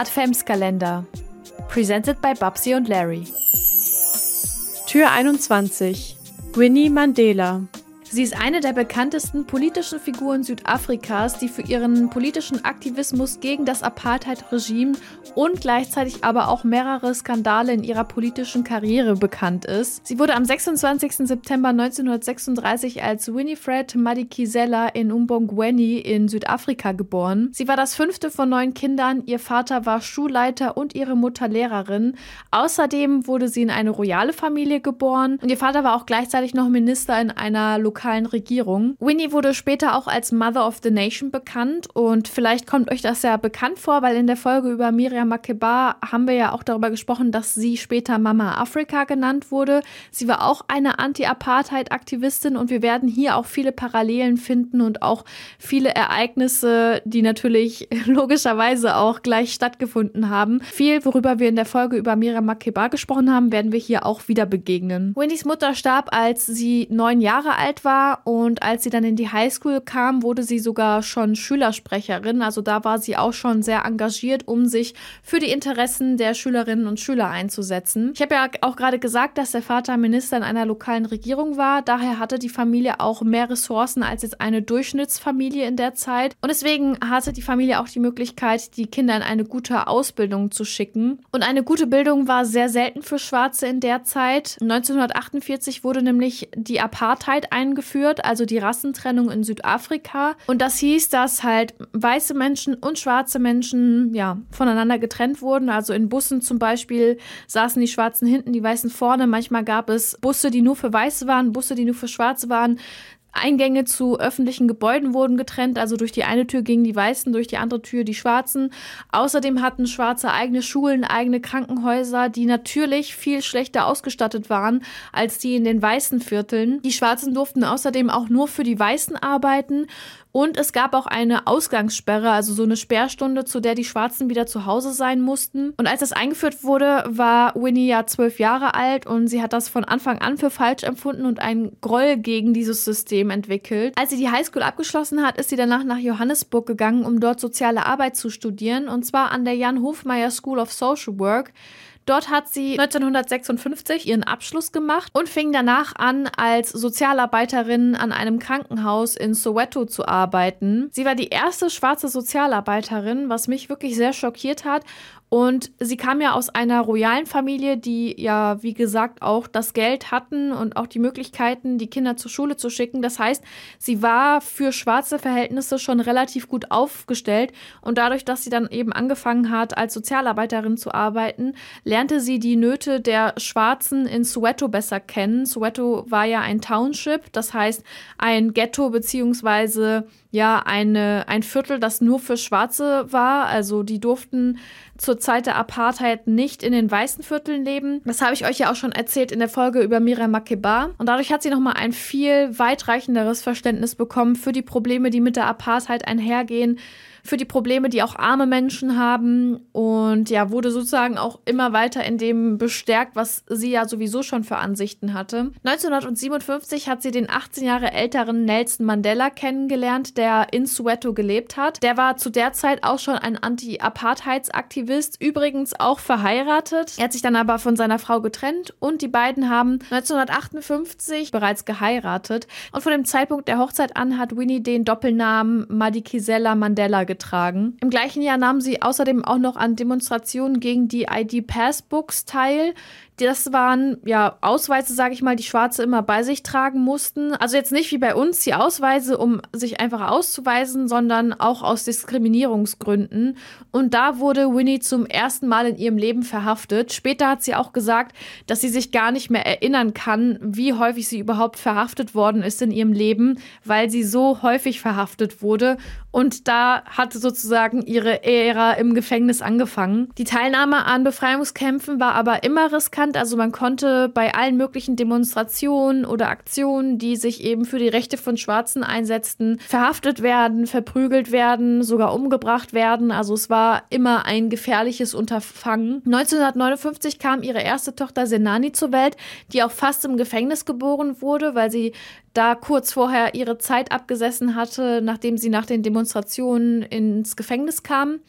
Adventskalender. Presented by Babsi und Larry. Tür 21. Winnie Mandela. Sie ist eine der bekanntesten politischen Figuren Südafrikas, die für ihren politischen Aktivismus gegen das Apartheid-Regime und gleichzeitig aber auch mehrere Skandale in ihrer politischen Karriere bekannt ist. Sie wurde am 26. September 1936 als Winifred Madikizela in Umbongweni in Südafrika geboren. Sie war das fünfte von neun Kindern, ihr Vater war Schulleiter und ihre Mutter Lehrerin. Außerdem wurde sie in eine royale Familie geboren und ihr Vater war auch gleichzeitig noch Minister in einer lokalen lokalen Regierung. Winnie wurde später auch als Mother of the Nation bekannt und vielleicht kommt euch das ja bekannt vor, weil in der Folge über Miriam Makeba haben wir ja auch darüber gesprochen, dass sie später Mama Afrika genannt wurde. Sie war auch eine Anti-Apartheid-Aktivistin und wir werden hier auch viele Parallelen finden und auch viele Ereignisse, die natürlich logischerweise auch gleich stattgefunden haben. Viel, worüber wir in der Folge über Miriam Makeba gesprochen haben, werden wir hier auch wieder begegnen. Winnies Mutter starb, als sie neun Jahre alt war war und als sie dann in die Highschool kam, wurde sie sogar schon Schülersprecherin. Also da war sie auch schon sehr engagiert, um sich für die Interessen der Schülerinnen und Schüler einzusetzen. Ich habe ja auch gerade gesagt, dass der Vater Minister in einer lokalen Regierung war. Daher hatte die Familie auch mehr Ressourcen als jetzt eine Durchschnittsfamilie in der Zeit. Und deswegen hatte die Familie auch die Möglichkeit, die Kinder in eine gute Ausbildung zu schicken. Und eine gute Bildung war sehr selten für Schwarze in der Zeit. 1948 wurde nämlich die Apartheid eingeführt eingeführt, also die Rassentrennung in Südafrika. Und das hieß, dass halt weiße Menschen und schwarze Menschen ja voneinander getrennt wurden. Also in Bussen zum Beispiel saßen die Schwarzen hinten, die Weißen vorne. Manchmal gab es Busse, die nur für Weiße waren, Busse, die nur für Schwarze waren. Eingänge zu öffentlichen Gebäuden wurden getrennt, also durch die eine Tür gingen die Weißen, durch die andere Tür die Schwarzen. Außerdem hatten Schwarze eigene Schulen, eigene Krankenhäuser, die natürlich viel schlechter ausgestattet waren als die in den weißen Vierteln. Die Schwarzen durften außerdem auch nur für die Weißen arbeiten und es gab auch eine Ausgangssperre, also so eine Sperrstunde, zu der die Schwarzen wieder zu Hause sein mussten. Und als das eingeführt wurde, war Winnie ja zwölf Jahre alt und sie hat das von Anfang an für falsch empfunden und einen Groll gegen dieses System entwickelt. Als sie die Highschool abgeschlossen hat, ist sie danach nach Johannesburg gegangen, um dort soziale Arbeit zu studieren, und zwar an der Jan Hofmeier School of Social Work. Dort hat sie 1956 ihren Abschluss gemacht und fing danach an, als Sozialarbeiterin an einem Krankenhaus in Soweto zu arbeiten. Sie war die erste schwarze Sozialarbeiterin, was mich wirklich sehr schockiert hat und sie kam ja aus einer royalen Familie, die ja, wie gesagt, auch das Geld hatten und auch die Möglichkeiten, die Kinder zur Schule zu schicken. Das heißt, sie war für schwarze Verhältnisse schon relativ gut aufgestellt. Und dadurch, dass sie dann eben angefangen hat, als Sozialarbeiterin zu arbeiten, lernte sie die Nöte der Schwarzen in Soweto besser kennen. Soweto war ja ein Township, das heißt ein Ghetto beziehungsweise ja eine, ein Viertel, das nur für Schwarze war. Also die durften zur Zeit der Apartheid nicht in den weißen Vierteln leben. Das habe ich euch ja auch schon erzählt in der Folge über Miriam Makeba. Und dadurch hat sie nochmal ein viel weitreichenderes Verständnis bekommen für die Probleme, die mit der Apartheid einhergehen für die Probleme, die auch arme Menschen haben und ja, wurde sozusagen auch immer weiter in dem bestärkt, was sie ja sowieso schon für Ansichten hatte. 1957 hat sie den 18 Jahre älteren Nelson Mandela kennengelernt, der in Soweto gelebt hat. Der war zu der Zeit auch schon ein Anti-Apartheidsaktivist, übrigens auch verheiratet. Er hat sich dann aber von seiner Frau getrennt und die beiden haben 1958 bereits geheiratet. Und von dem Zeitpunkt der Hochzeit an hat Winnie den Doppelnamen Madikizela Mandela getragen. Im gleichen Jahr nahm sie außerdem auch noch an Demonstrationen gegen die ID Passbooks teil, das waren ja Ausweise, sage ich mal, die Schwarze immer bei sich tragen mussten. Also jetzt nicht wie bei uns die Ausweise, um sich einfach auszuweisen, sondern auch aus Diskriminierungsgründen. Und da wurde Winnie zum ersten Mal in ihrem Leben verhaftet. Später hat sie auch gesagt, dass sie sich gar nicht mehr erinnern kann, wie häufig sie überhaupt verhaftet worden ist in ihrem Leben, weil sie so häufig verhaftet wurde. Und da hatte sozusagen ihre Ära im Gefängnis angefangen. Die Teilnahme an Befreiungskämpfen war aber immer riskant Land. Also man konnte bei allen möglichen Demonstrationen oder Aktionen, die sich eben für die Rechte von Schwarzen einsetzten, verhaftet werden, verprügelt werden, sogar umgebracht werden. Also es war immer ein gefährliches Unterfangen. 1959 kam ihre erste Tochter Senani zur Welt, die auch fast im Gefängnis geboren wurde, weil sie da kurz vorher ihre Zeit abgesessen hatte, nachdem sie nach den Demonstrationen ins Gefängnis kam.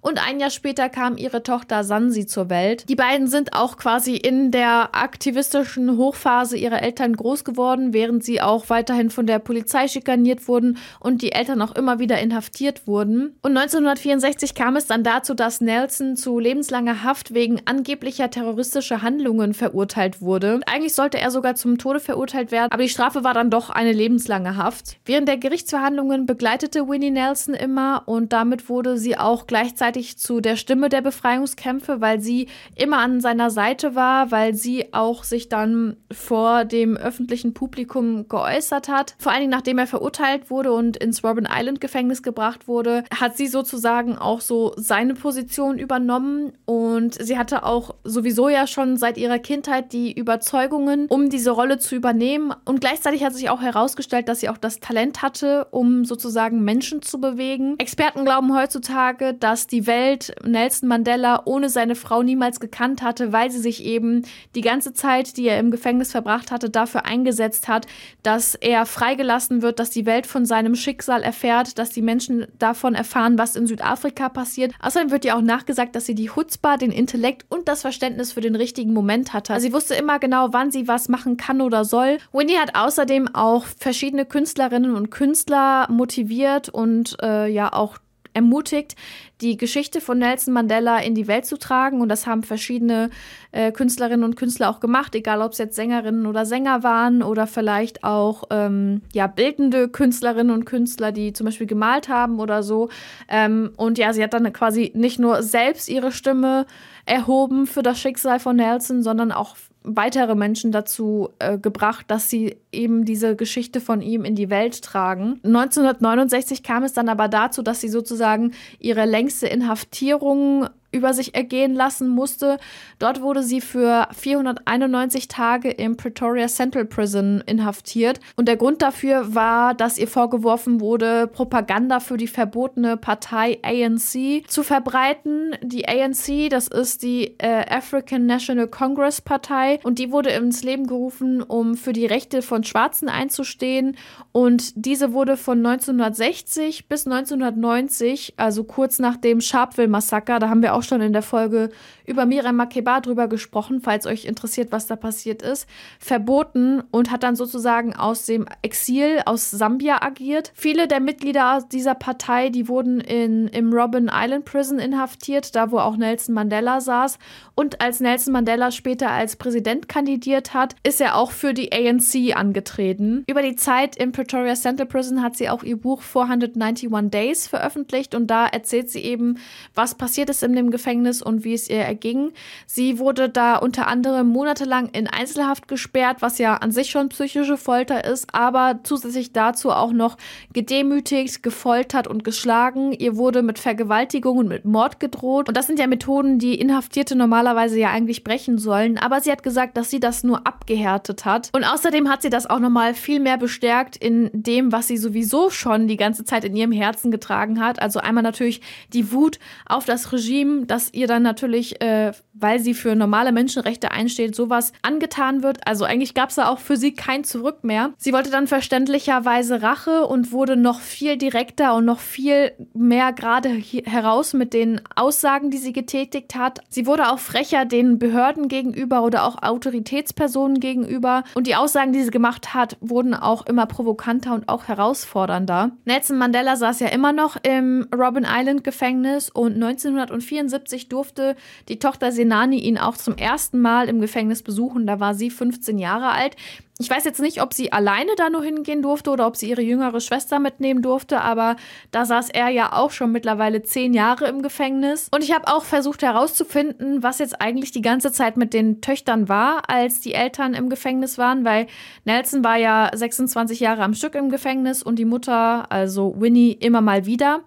Und ein Jahr später kam ihre Tochter Sansi zur Welt. Die beiden sind auch quasi in der aktivistischen Hochphase ihrer Eltern groß geworden, während sie auch weiterhin von der Polizei schikaniert wurden und die Eltern auch immer wieder inhaftiert wurden. Und 1964 kam es dann dazu, dass Nelson zu lebenslanger Haft wegen angeblicher terroristischer Handlungen verurteilt wurde. Eigentlich sollte er sogar zum Tode verurteilt werden, aber die Strafe war dann doch eine lebenslange Haft. Während der Gerichtsverhandlungen begleitete Winnie Nelson immer und damit wurde sie auch gleichzeitig zu der Stimme der Befreiungskämpfe, weil sie immer an seiner Seite war, weil sie auch sich dann vor dem öffentlichen Publikum geäußert hat. Vor allen Dingen nachdem er verurteilt wurde und ins Robben Island Gefängnis gebracht wurde, hat sie sozusagen auch so seine Position übernommen und sie hatte auch sowieso ja schon seit ihrer Kindheit die Überzeugungen, um diese Rolle zu übernehmen und gleichzeitig hat sich auch herausgestellt, dass sie auch das Talent hatte, um sozusagen Menschen zu bewegen. Experten glauben heutzutage, dass die Welt Nelson Mandela ohne seine Frau niemals gekannt hatte, weil sie sich eben die ganze Zeit, die er im Gefängnis verbracht hatte, dafür eingesetzt hat, dass er freigelassen wird, dass die Welt von seinem Schicksal erfährt, dass die Menschen davon erfahren, was in Südafrika passiert. Außerdem wird ihr auch nachgesagt, dass sie die Hutzbar, den Intellekt und das Verständnis für den richtigen Moment hatte. Also sie wusste immer genau, wann sie was machen kann oder soll. Winnie hat außerdem auch verschiedene Künstlerinnen und Künstler motiviert und äh, ja auch ermutigt, die Geschichte von Nelson Mandela in die Welt zu tragen. Und das haben verschiedene äh, Künstlerinnen und Künstler auch gemacht, egal ob es jetzt Sängerinnen oder Sänger waren oder vielleicht auch ähm, ja, bildende Künstlerinnen und Künstler, die zum Beispiel gemalt haben oder so. Ähm, und ja, sie hat dann quasi nicht nur selbst ihre Stimme erhoben für das Schicksal von Nelson, sondern auch weitere Menschen dazu äh, gebracht, dass sie eben diese Geschichte von ihm in die Welt tragen. 1969 kam es dann aber dazu, dass sie sozusagen ihre längste Inhaftierung über sich ergehen lassen musste. Dort wurde sie für 491 Tage im Pretoria Central Prison inhaftiert. Und der Grund dafür war, dass ihr vorgeworfen wurde, Propaganda für die verbotene Partei ANC zu verbreiten. Die ANC, das ist die äh, African National Congress Partei, und die wurde ins Leben gerufen, um für die Rechte von Schwarzen einzustehen. Und diese wurde von 1960 bis 1990, also kurz nach dem Sharpeville-Massaker, da haben wir auch auch schon in der Folge über Miriam Makeba drüber gesprochen, falls euch interessiert, was da passiert ist, verboten und hat dann sozusagen aus dem Exil aus Sambia agiert. Viele der Mitglieder dieser Partei, die wurden in, im Robben Island Prison inhaftiert, da wo auch Nelson Mandela saß. Und als Nelson Mandela später als Präsident kandidiert hat, ist er auch für die ANC angetreten. Über die Zeit im Pretoria Central Prison hat sie auch ihr Buch 491 Days veröffentlicht und da erzählt sie eben, was passiert ist in dem Gefängnis und wie es ihr erging. Sie wurde da unter anderem monatelang in Einzelhaft gesperrt, was ja an sich schon psychische Folter ist, aber zusätzlich dazu auch noch gedemütigt, gefoltert und geschlagen. Ihr wurde mit Vergewaltigung und mit Mord gedroht. Und das sind ja Methoden, die Inhaftierte normalerweise ja eigentlich brechen sollen. Aber sie hat gesagt, dass sie das nur abgehärtet hat. Und außerdem hat sie das auch nochmal viel mehr bestärkt in dem, was sie sowieso schon die ganze Zeit in ihrem Herzen getragen hat. Also einmal natürlich die Wut auf das Regime, dass ihr dann natürlich, äh, weil sie für normale Menschenrechte einsteht, sowas angetan wird. Also eigentlich gab es da auch für sie kein Zurück mehr. Sie wollte dann verständlicherweise Rache und wurde noch viel direkter und noch viel mehr gerade heraus mit den Aussagen, die sie getätigt hat. Sie wurde auch frecher den Behörden gegenüber oder auch Autoritätspersonen gegenüber. Und die Aussagen, die sie gemacht hat, wurden auch immer provokanter und auch herausfordernder. Nelson Mandela saß ja immer noch im Robben Island Gefängnis und 1974 1974 durfte die Tochter Senani ihn auch zum ersten Mal im Gefängnis besuchen. Da war sie 15 Jahre alt. Ich weiß jetzt nicht, ob sie alleine da nur hingehen durfte oder ob sie ihre jüngere Schwester mitnehmen durfte, aber da saß er ja auch schon mittlerweile zehn Jahre im Gefängnis. Und ich habe auch versucht herauszufinden, was jetzt eigentlich die ganze Zeit mit den Töchtern war, als die Eltern im Gefängnis waren, weil Nelson war ja 26 Jahre am Stück im Gefängnis und die Mutter, also Winnie, immer mal wieder.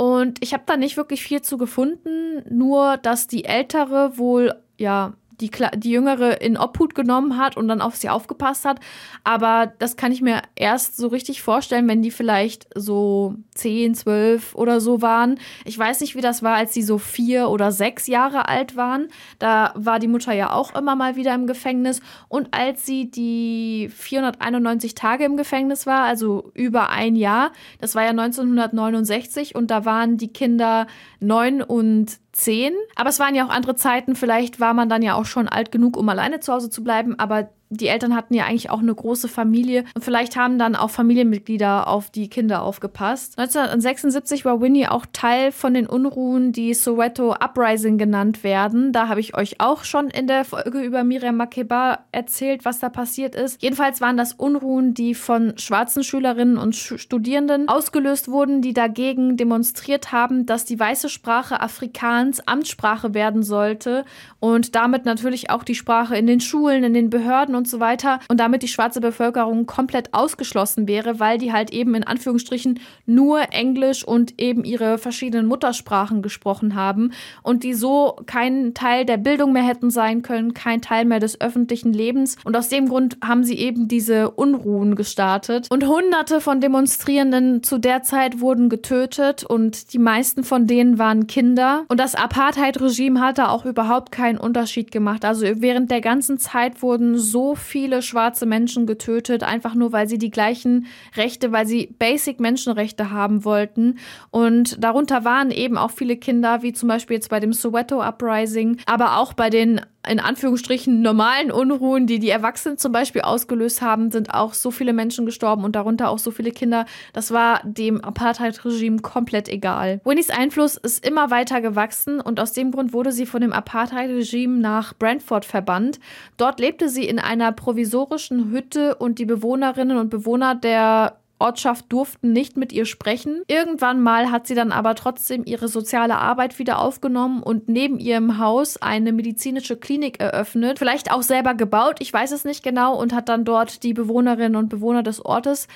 Und ich habe da nicht wirklich viel zu gefunden, nur dass die ältere wohl ja die, die Jüngere in Obhut genommen hat und dann auf sie aufgepasst hat. Aber das kann ich mir erst so richtig vorstellen, wenn die vielleicht so 10, 12 oder so waren. Ich weiß nicht, wie das war, als sie so vier oder sechs Jahre alt waren. Da war die Mutter ja auch immer mal wieder im Gefängnis. Und als sie die 491 Tage im Gefängnis war, also über ein Jahr, das war ja 1969 und da waren die Kinder neun und zehn. Aber es waren ja auch andere Zeiten. Vielleicht war man dann ja auch schon alt genug, um alleine zu Hause zu bleiben. Aber die Eltern hatten ja eigentlich auch eine große Familie und vielleicht haben dann auch Familienmitglieder auf die Kinder aufgepasst. 1976 war Winnie auch Teil von den Unruhen, die Soweto Uprising genannt werden. Da habe ich euch auch schon in der Folge über Miriam Makeba erzählt, was da passiert ist. Jedenfalls waren das Unruhen, die von schwarzen Schülerinnen und Studierenden ausgelöst wurden, die dagegen demonstriert haben, dass die weiße Sprache Afrikaans Amtssprache werden sollte und damit natürlich auch die Sprache in den Schulen, in den Behörden und so weiter. Und damit die schwarze Bevölkerung komplett ausgeschlossen wäre, weil die halt eben in Anführungsstrichen nur Englisch und eben ihre verschiedenen Muttersprachen gesprochen haben. Und die so kein Teil der Bildung mehr hätten sein können, kein Teil mehr des öffentlichen Lebens. Und aus dem Grund haben sie eben diese Unruhen gestartet. Und hunderte von Demonstrierenden zu der Zeit wurden getötet. Und die meisten von denen waren Kinder. Und das Apartheid-Regime hatte auch überhaupt keinen Unterschied gemacht. Also während der ganzen Zeit wurden so viele schwarze Menschen getötet, einfach nur weil sie die gleichen Rechte, weil sie Basic Menschenrechte haben wollten. Und darunter waren eben auch viele Kinder, wie zum Beispiel jetzt bei dem Soweto Uprising, aber auch bei den in Anführungsstrichen normalen Unruhen, die die Erwachsenen zum Beispiel ausgelöst haben, sind auch so viele Menschen gestorben und darunter auch so viele Kinder. Das war dem Apartheid-Regime komplett egal. Winnies Einfluss ist immer weiter gewachsen und aus dem Grund wurde sie von dem Apartheid-Regime nach Brantford verbannt. Dort lebte sie in einer provisorischen Hütte und die Bewohnerinnen und Bewohner der Ortschaft durften nicht mit ihr sprechen. Irgendwann mal hat sie dann aber trotzdem ihre soziale Arbeit wieder aufgenommen und neben ihrem Haus eine medizinische Klinik eröffnet. Vielleicht auch selber gebaut, ich weiß es nicht genau, und hat dann dort die Bewohnerinnen und Bewohner des Ortes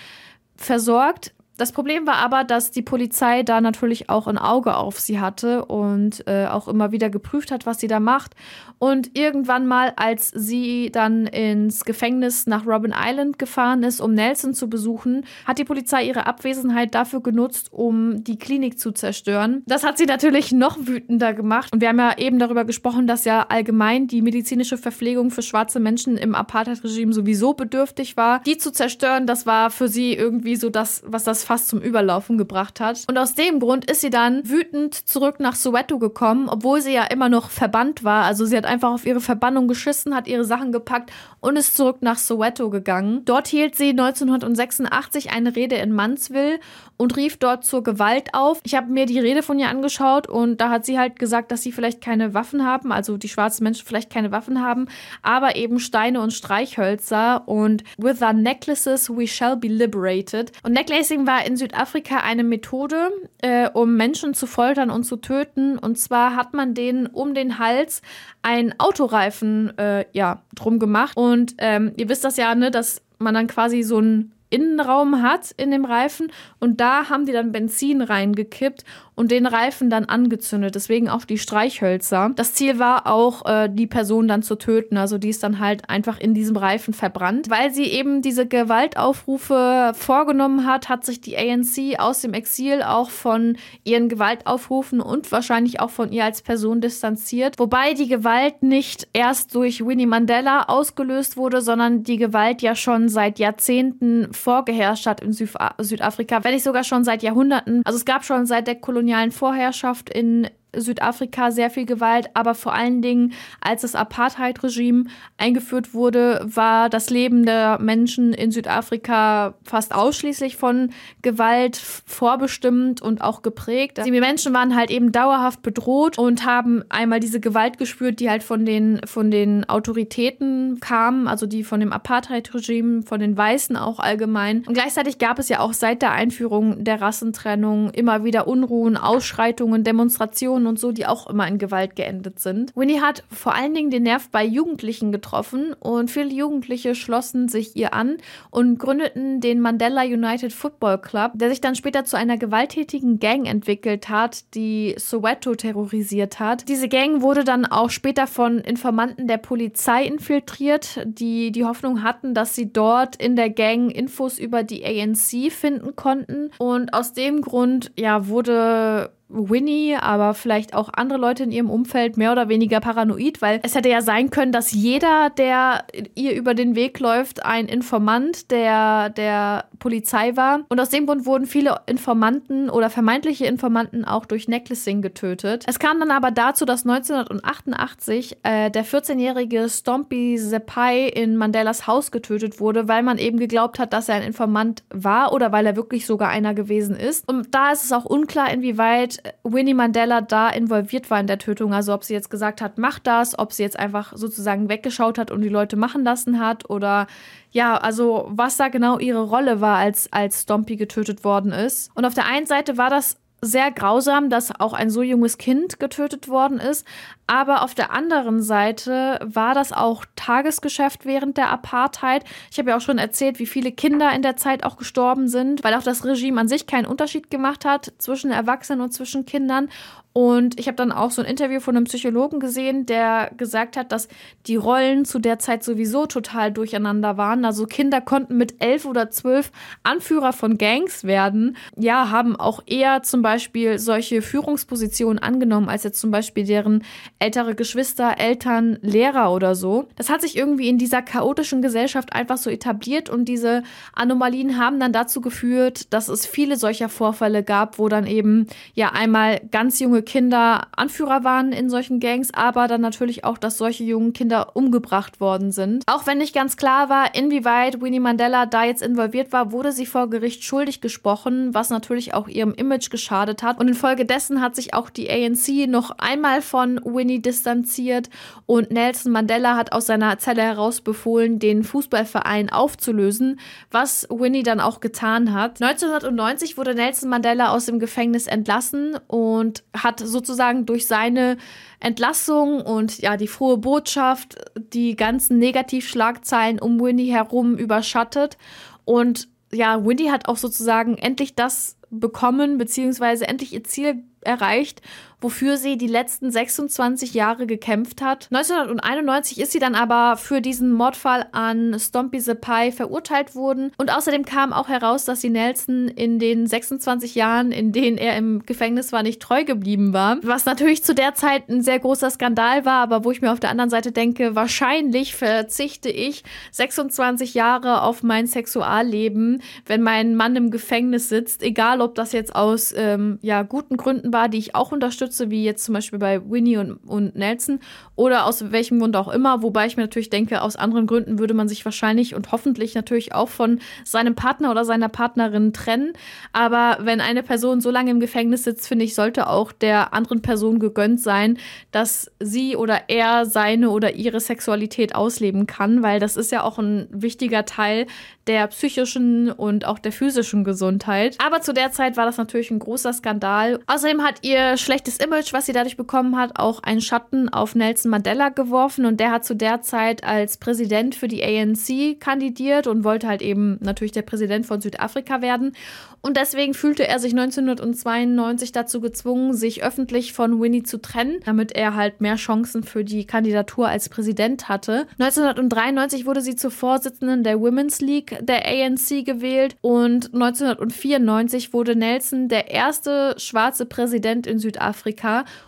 versorgt. Das Problem war aber, dass die Polizei da natürlich auch ein Auge auf sie hatte und äh, auch immer wieder geprüft hat, was sie da macht. Und irgendwann mal, als sie dann ins Gefängnis nach Robin Island gefahren ist, um Nelson zu besuchen, hat die Polizei ihre Abwesenheit dafür genutzt, um die Klinik zu zerstören. Das hat sie natürlich noch wütender gemacht. Und wir haben ja eben darüber gesprochen, dass ja allgemein die medizinische Verpflegung für schwarze Menschen im Apartheid-Regime sowieso bedürftig war. Die zu zerstören, das war für sie irgendwie so das, was das fast zum Überlaufen gebracht hat. Und aus dem Grund ist sie dann wütend zurück nach Soweto gekommen, obwohl sie ja immer noch verbannt war. Also sie hat einfach auf ihre Verbannung geschissen, hat ihre Sachen gepackt und ist zurück nach Soweto gegangen. Dort hielt sie 1986 eine Rede in Mansville und rief dort zur Gewalt auf. Ich habe mir die Rede von ihr angeschaut und da hat sie halt gesagt, dass sie vielleicht keine Waffen haben, also die schwarzen Menschen vielleicht keine Waffen haben, aber eben Steine und Streichhölzer und with our necklaces we shall be liberated. Und Necklacing war in Südafrika eine Methode, äh, um Menschen zu foltern und zu töten. Und zwar hat man denen um den Hals einen Autoreifen äh, ja, drum gemacht. Und ähm, ihr wisst das ja, ne, dass man dann quasi so ein Innenraum hat in dem Reifen und da haben die dann Benzin reingekippt und den Reifen dann angezündet. Deswegen auch die Streichhölzer. Das Ziel war auch, äh, die Person dann zu töten. Also die ist dann halt einfach in diesem Reifen verbrannt. Weil sie eben diese Gewaltaufrufe vorgenommen hat, hat sich die ANC aus dem Exil auch von ihren Gewaltaufrufen und wahrscheinlich auch von ihr als Person distanziert. Wobei die Gewalt nicht erst durch Winnie Mandela ausgelöst wurde, sondern die Gewalt ja schon seit Jahrzehnten vorgeherrscht hat in Südafrika, wenn nicht sogar schon seit Jahrhunderten. Also es gab schon seit der Kolonialisierung kolonialen Vorherrschaft in Südafrika sehr viel Gewalt, aber vor allen Dingen, als das Apartheid-Regime eingeführt wurde, war das Leben der Menschen in Südafrika fast ausschließlich von Gewalt vorbestimmt und auch geprägt. Die Menschen waren halt eben dauerhaft bedroht und haben einmal diese Gewalt gespürt, die halt von den, von den Autoritäten kam, also die von dem Apartheid-Regime, von den Weißen auch allgemein. Und gleichzeitig gab es ja auch seit der Einführung der Rassentrennung immer wieder Unruhen, Ausschreitungen, Demonstrationen Schülerinnen und so, die auch immer in Gewalt geendet sind. Winnie hat vor allen Dingen den Nerv bei Jugendlichen getroffen und viele Jugendliche schlossen sich ihr an und gründeten den Mandela United Football Club, der sich dann später zu einer gewalttätigen Gang entwickelt hat, die Soweto terrorisiert hat. Diese Gang wurde dann auch später von Informanten der Polizei infiltriert, die die Hoffnung hatten, dass sie dort in der Gang Infos über die ANC finden konnten. Und aus dem Grund, ja, wurde Winnie, aber vielleicht auch andere Leute in ihrem Umfeld mehr oder weniger paranoid, weil es hätte ja sein können, dass jeder, der ihr über den Weg läuft, ein Informant der, der Polizei war. Und aus dem Grund wurden viele Informanten oder vermeintliche Informanten auch durch Necklacing getötet. Es kam dann aber dazu, dass 1988 äh, der 14-jährige Stompy Sepai in Mandelas Haus getötet wurde, weil man eben geglaubt hat, dass er ein Informant war oder weil er wirklich sogar einer gewesen ist. Und da ist es auch unklar, inwieweit Winnie Mandela da involviert war in der Tötung. Also ob sie jetzt gesagt hat, mach das, ob sie jetzt einfach sozusagen weggeschaut hat und die Leute machen lassen hat oder ja, also was da genau ihre Rolle war, als, als Stompy getötet worden ist. Und auf der einen Seite war das sehr grausam, dass auch ein so junges Kind getötet worden ist. Aber auf der anderen Seite war das auch Tagesgeschäft während der Apartheid. Ich habe ja auch schon erzählt, wie viele Kinder in der Zeit auch gestorben sind, weil auch das Regime an sich keinen Unterschied gemacht hat zwischen Erwachsenen und zwischen Kindern. Und ich habe dann auch so ein Interview von einem Psychologen gesehen, der gesagt hat, dass die Rollen zu der Zeit sowieso total durcheinander waren. Also Kinder konnten mit elf oder zwölf Anführer von Gangs werden. Ja, haben auch eher zum Beispiel solche Führungspositionen angenommen, als jetzt zum Beispiel deren ältere Geschwister, Eltern, Lehrer oder so. Das hat sich irgendwie in dieser chaotischen Gesellschaft einfach so etabliert und diese Anomalien haben dann dazu geführt, dass es viele solcher Vorfälle gab, wo dann eben ja einmal ganz junge Kinder Anführer waren in solchen Gangs, aber dann natürlich auch, dass solche jungen Kinder umgebracht worden sind. Auch wenn nicht ganz klar war, inwieweit Winnie Mandela da jetzt involviert war, wurde sie vor Gericht schuldig gesprochen, was natürlich auch ihrem Image geschadet hat. Und infolgedessen hat sich auch die ANC noch einmal von Winnie distanziert und Nelson Mandela hat aus seiner Zelle heraus befohlen, den Fußballverein aufzulösen, was Winnie dann auch getan hat. 1990 wurde Nelson Mandela aus dem Gefängnis entlassen und hat hat sozusagen durch seine Entlassung und ja, die frohe Botschaft die ganzen Negativschlagzeilen um Winnie herum überschattet. Und ja, Winnie hat auch sozusagen endlich das bekommen, beziehungsweise endlich ihr Ziel erreicht, wofür sie die letzten 26 Jahre gekämpft hat. 1991 ist sie dann aber für diesen Mordfall an Stompy Sepai verurteilt worden. Und außerdem kam auch heraus, dass sie Nelson in den 26 Jahren, in denen er im Gefängnis war, nicht treu geblieben war. Was natürlich zu der Zeit ein sehr großer Skandal war, aber wo ich mir auf der anderen Seite denke, wahrscheinlich verzichte ich 26 Jahre auf mein Sexualleben, wenn mein Mann im Gefängnis sitzt, egal ob das jetzt aus ähm, ja, guten Gründen war, die ich auch unterstütze, wie jetzt zum Beispiel bei Winnie und, und Nelson, oder aus welchem Grund auch immer, wobei ich mir natürlich denke, aus anderen Gründen würde man sich wahrscheinlich und hoffentlich natürlich auch von seinem Partner oder seiner Partnerin trennen. Aber wenn eine Person so lange im Gefängnis sitzt, finde ich, sollte auch der anderen Person gegönnt sein, dass sie oder er seine oder ihre Sexualität ausleben kann, weil das ist ja auch ein wichtiger Teil der psychischen und auch der physischen Gesundheit. Aber zu der Zeit war das natürlich ein großer Skandal. Außerdem hat ihr schlechtes Image, was sie dadurch bekommen hat, auch einen Schatten auf Nelson Mandela geworfen und der hat zu der Zeit als Präsident für die ANC kandidiert und wollte halt eben natürlich der Präsident von Südafrika werden. Und deswegen fühlte er sich 1992 dazu gezwungen, sich öffentlich von Winnie zu trennen, damit er halt mehr Chancen für die Kandidatur als Präsident hatte. 1993 wurde sie zur Vorsitzenden der Women's League der ANC gewählt und 1994 wurde Nelson der erste schwarze Präsident in Südafrika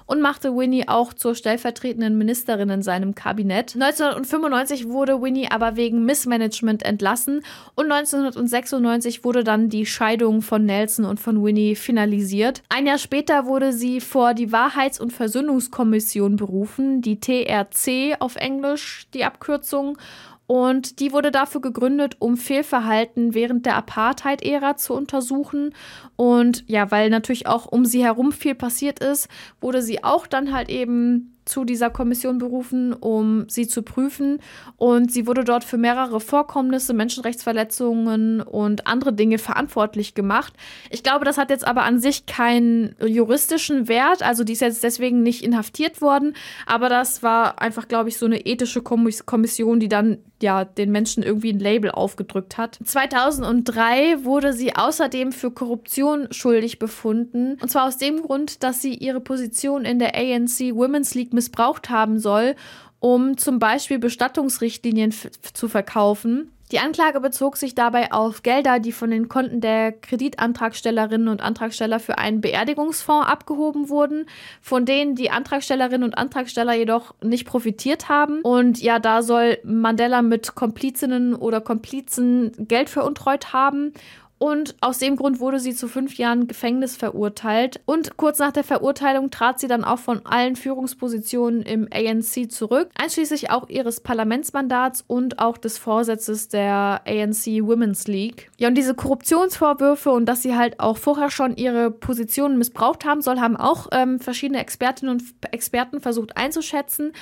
und machte Winnie auch zur stellvertretenden Ministerin in seinem Kabinett. 1995 wurde Winnie aber wegen Missmanagement entlassen und 1996 wurde dann die Scheidung von Nelson und von Winnie finalisiert. Ein Jahr später wurde sie vor die Wahrheits- und Versöhnungskommission berufen, die TRC auf Englisch die Abkürzung. Und die wurde dafür gegründet, um Fehlverhalten während der Apartheid-Ära zu untersuchen. Und ja, weil natürlich auch um sie herum viel passiert ist, wurde sie auch dann halt eben zu dieser Kommission berufen, um sie zu prüfen. Und sie wurde dort für mehrere Vorkommnisse, Menschenrechtsverletzungen und andere Dinge verantwortlich gemacht. Ich glaube, das hat jetzt aber an sich keinen juristischen Wert. Also die ist jetzt deswegen nicht inhaftiert worden. Aber das war einfach, glaube ich, so eine ethische Kommission, die dann ja den Menschen irgendwie ein Label aufgedrückt hat. 2003 wurde sie außerdem für Korruption schuldig befunden. Und zwar aus dem Grund, dass sie ihre Position in der ANC Women's League missbraucht haben soll, um zum Beispiel Bestattungsrichtlinien zu verkaufen. Die Anklage bezog sich dabei auf Gelder, die von den Konten der Kreditantragstellerinnen und Antragsteller für einen Beerdigungsfonds abgehoben wurden, von denen die Antragstellerinnen und Antragsteller jedoch nicht profitiert haben. Und ja, da soll Mandela mit Komplizinnen oder Komplizen Geld veruntreut haben und aus dem Grund wurde sie zu fünf Jahren Gefängnis verurteilt. Und kurz nach der Verurteilung trat sie dann auch von allen Führungspositionen im ANC zurück, einschließlich auch ihres Parlamentsmandats und auch des Vorsitzes der ANC Women's League. Ja, und diese Korruptionsvorwürfe und dass sie halt auch vorher schon ihre Positionen missbraucht haben soll, haben auch ähm, verschiedene Expertinnen und Experten versucht einzuschätzen.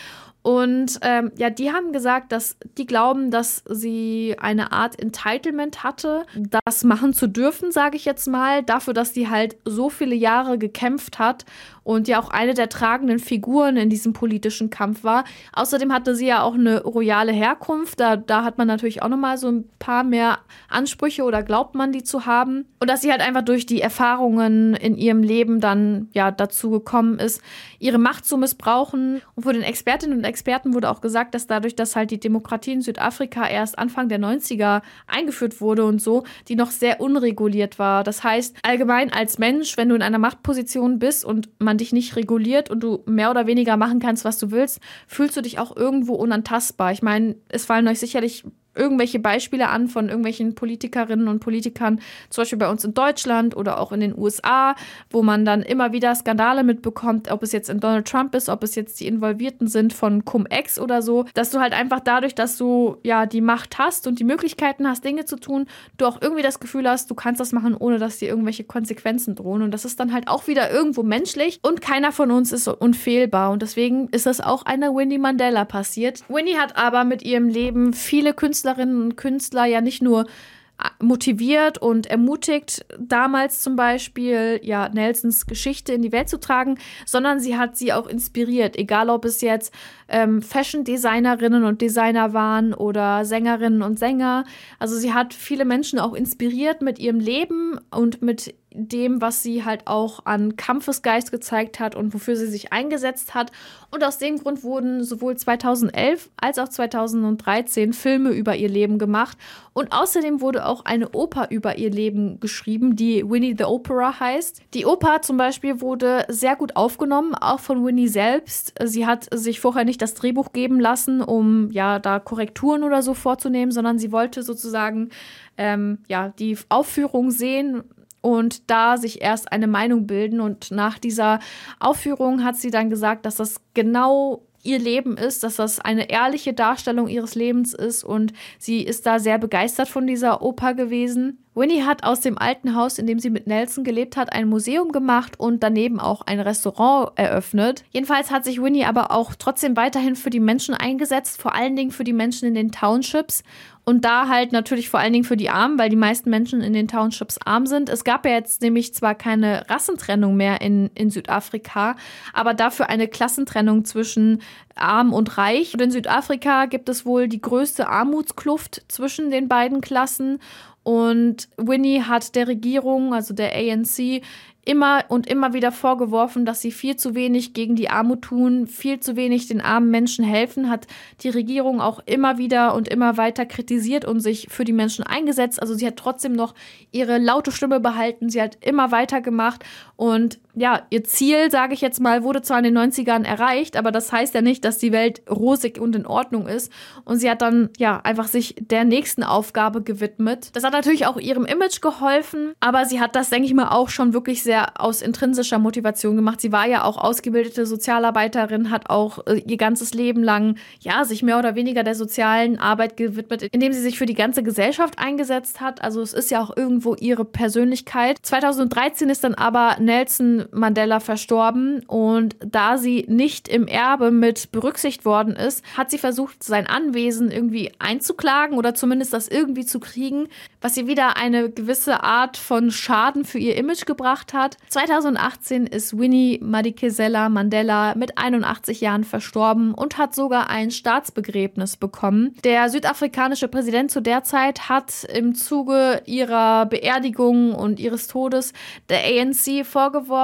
Und ähm, ja, die haben gesagt, dass die glauben, dass sie eine Art Entitlement hatte, das machen zu dürfen, sage ich jetzt mal, dafür, dass sie halt so viele Jahre gekämpft hat und ja auch eine der tragenden Figuren in diesem politischen Kampf war. Außerdem hatte sie ja auch eine royale Herkunft. Da, da hat man natürlich auch nochmal so ein paar mehr Ansprüche oder glaubt man die zu haben. Und dass sie halt einfach durch die Erfahrungen in ihrem Leben dann ja dazu gekommen ist, ihre Macht zu missbrauchen. Und von den Expertinnen und Experten wurde auch gesagt, dass dadurch, dass halt die Demokratie in Südafrika erst Anfang der 90er eingeführt wurde und so, die noch sehr unreguliert war. Das heißt, allgemein als Mensch, wenn du in einer Machtposition bist und man man dich nicht reguliert und du mehr oder weniger machen kannst, was du willst, fühlst du dich auch irgendwo unantastbar. Ich meine, es fallen euch sicherlich irgendwelche Beispiele an von irgendwelchen Politikerinnen und Politikern, zum Beispiel bei uns in Deutschland oder auch in den USA, wo man dann immer wieder Skandale mitbekommt, ob es jetzt in Donald Trump ist, ob es jetzt die Involvierten sind von Cum-Ex oder so, dass du halt einfach dadurch, dass du ja die Macht hast und die Möglichkeiten hast, Dinge zu tun, du auch irgendwie das Gefühl hast, du kannst das machen, ohne dass dir irgendwelche Konsequenzen drohen. Und das ist dann halt auch wieder irgendwo menschlich und keiner von uns ist unfehlbar. Und deswegen ist das auch einer Winnie Mandela passiert. Winnie hat aber mit ihrem Leben viele Künstler Künstlerinnen und Künstler ja nicht nur äh, motiviert und ermutigt, damals zum Beispiel ja Nelsons Geschichte in die Welt zu tragen, sondern sie hat sie auch inspiriert, egal ob es jetzt ähm, Fashion-Designerinnen und Designer waren oder Sängerinnen und Sänger. Also sie hat viele Menschen auch inspiriert mit ihrem Leben und mit dem, was sie halt auch an Kampfesgeist gezeigt hat und wofür sie sich eingesetzt hat. Und aus dem Grund wurden sowohl 2011 als auch 2013 Filme über ihr Leben gemacht. Und außerdem wurde auch eine Oper über ihr Leben geschrieben, die Winnie the Opera heißt. Die Oper zum Beispiel wurde sehr gut aufgenommen, auch von Winnie selbst. Sie hat sich vorher nicht das Drehbuch geben lassen, um ja da Korrekturen oder so vorzunehmen, sondern sie wollte sozusagen ähm, ja die Aufführung sehen und da sich erst eine Meinung bilden. Und nach dieser Aufführung hat sie dann gesagt, dass das genau ihr Leben ist, dass das eine ehrliche Darstellung ihres Lebens ist und sie ist da sehr begeistert von dieser Oper gewesen. Winnie hat aus dem alten Haus, in dem sie mit Nelson gelebt hat, ein Museum gemacht und daneben auch ein Restaurant eröffnet. Jedenfalls hat sich Winnie aber auch trotzdem weiterhin für die Menschen eingesetzt, vor allen Dingen für die Menschen in den Townships und da halt natürlich vor allen Dingen für die Armen, weil die meisten Menschen in den Townships arm sind. Es gab ja jetzt nämlich zwar keine Rassentrennung mehr in, in Südafrika, aber dafür eine Klassentrennung zwischen arm und reich. Und in Südafrika gibt es wohl die größte Armutskluft zwischen den beiden Klassen. Und Winnie hat der Regierung, also der ANC, immer und immer wieder vorgeworfen, dass sie viel zu wenig gegen die Armut tun, viel zu wenig den armen Menschen helfen, hat die Regierung auch immer wieder und immer weiter kritisiert und sich für die Menschen eingesetzt. Also sie hat trotzdem noch ihre laute Stimme behalten, sie hat immer weiter gemacht und ja, ihr Ziel, sage ich jetzt mal, wurde zwar in den 90ern erreicht, aber das heißt ja nicht, dass die Welt rosig und in Ordnung ist. Und sie hat dann ja einfach sich der nächsten Aufgabe gewidmet. Das hat natürlich auch ihrem Image geholfen, aber sie hat das, denke ich mal, auch schon wirklich sehr aus intrinsischer Motivation gemacht. Sie war ja auch ausgebildete Sozialarbeiterin, hat auch äh, ihr ganzes Leben lang ja sich mehr oder weniger der sozialen Arbeit gewidmet, indem sie sich für die ganze Gesellschaft eingesetzt hat. Also es ist ja auch irgendwo ihre Persönlichkeit. 2013 ist dann aber Nelson Mandela verstorben und da sie nicht im Erbe mit berücksichtigt worden ist, hat sie versucht, sein Anwesen irgendwie einzuklagen oder zumindest das irgendwie zu kriegen, was ihr wieder eine gewisse Art von Schaden für ihr Image gebracht hat. 2018 ist Winnie Madikizela Mandela mit 81 Jahren verstorben und hat sogar ein Staatsbegräbnis bekommen. Der südafrikanische Präsident zu der Zeit hat im Zuge ihrer Beerdigung und ihres Todes der ANC vorgeworfen,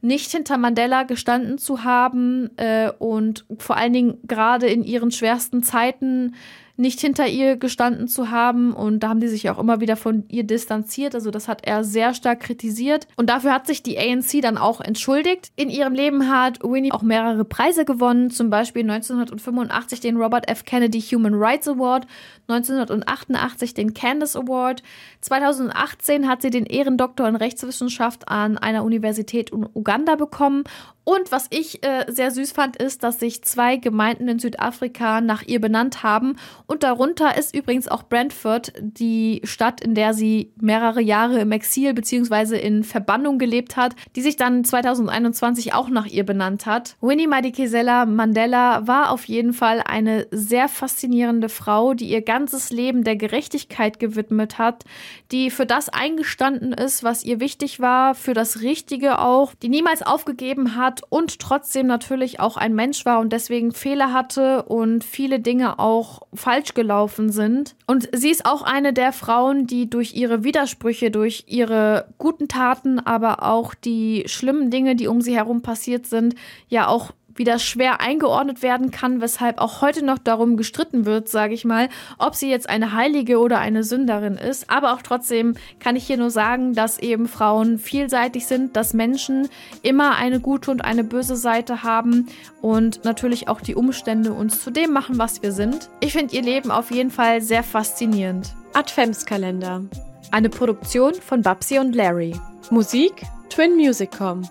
nicht hinter Mandela gestanden zu haben äh, und vor allen Dingen gerade in ihren schwersten Zeiten nicht hinter ihr gestanden zu haben. Und da haben die sich auch immer wieder von ihr distanziert. Also das hat er sehr stark kritisiert. Und dafür hat sich die ANC dann auch entschuldigt. In ihrem Leben hat Winnie auch mehrere Preise gewonnen. Zum Beispiel 1985 den Robert F. Kennedy Human Rights Award, 1988 den Candace Award. 2018 hat sie den Ehrendoktor in Rechtswissenschaft an einer Universität in Uganda bekommen und was ich äh, sehr süß fand, ist, dass sich zwei Gemeinden in Südafrika nach ihr benannt haben. Und darunter ist übrigens auch Brentford, die Stadt, in der sie mehrere Jahre im Exil bzw. in Verbannung gelebt hat, die sich dann 2021 auch nach ihr benannt hat. Winnie Madikizela Mandela war auf jeden Fall eine sehr faszinierende Frau, die ihr ganzes Leben der Gerechtigkeit gewidmet hat, die für das eingestanden ist, was ihr wichtig war, für das Richtige auch, die niemals aufgegeben hat und trotzdem natürlich auch ein Mensch war und deswegen Fehler hatte und viele Dinge auch falsch gelaufen sind. Und sie ist auch eine der Frauen, die durch ihre Widersprüche, durch ihre guten Taten, aber auch die schlimmen Dinge, die um sie herum passiert sind, ja auch wieder schwer eingeordnet werden kann, weshalb auch heute noch darum gestritten wird, sage ich mal, ob sie jetzt eine Heilige oder eine Sünderin ist. Aber auch trotzdem kann ich hier nur sagen, dass eben Frauen vielseitig sind, dass Menschen immer eine gute und eine böse Seite haben und natürlich auch die Umstände uns zu dem machen, was wir sind. Ich finde ihr Leben auf jeden Fall sehr faszinierend. Adventskalender. Eine Produktion von Babsi und Larry. Musik Twin Musicom.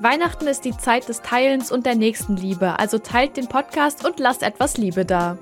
Weihnachten ist die Zeit des Teilens und der Nächstenliebe, also teilt den Podcast und lasst etwas Liebe da.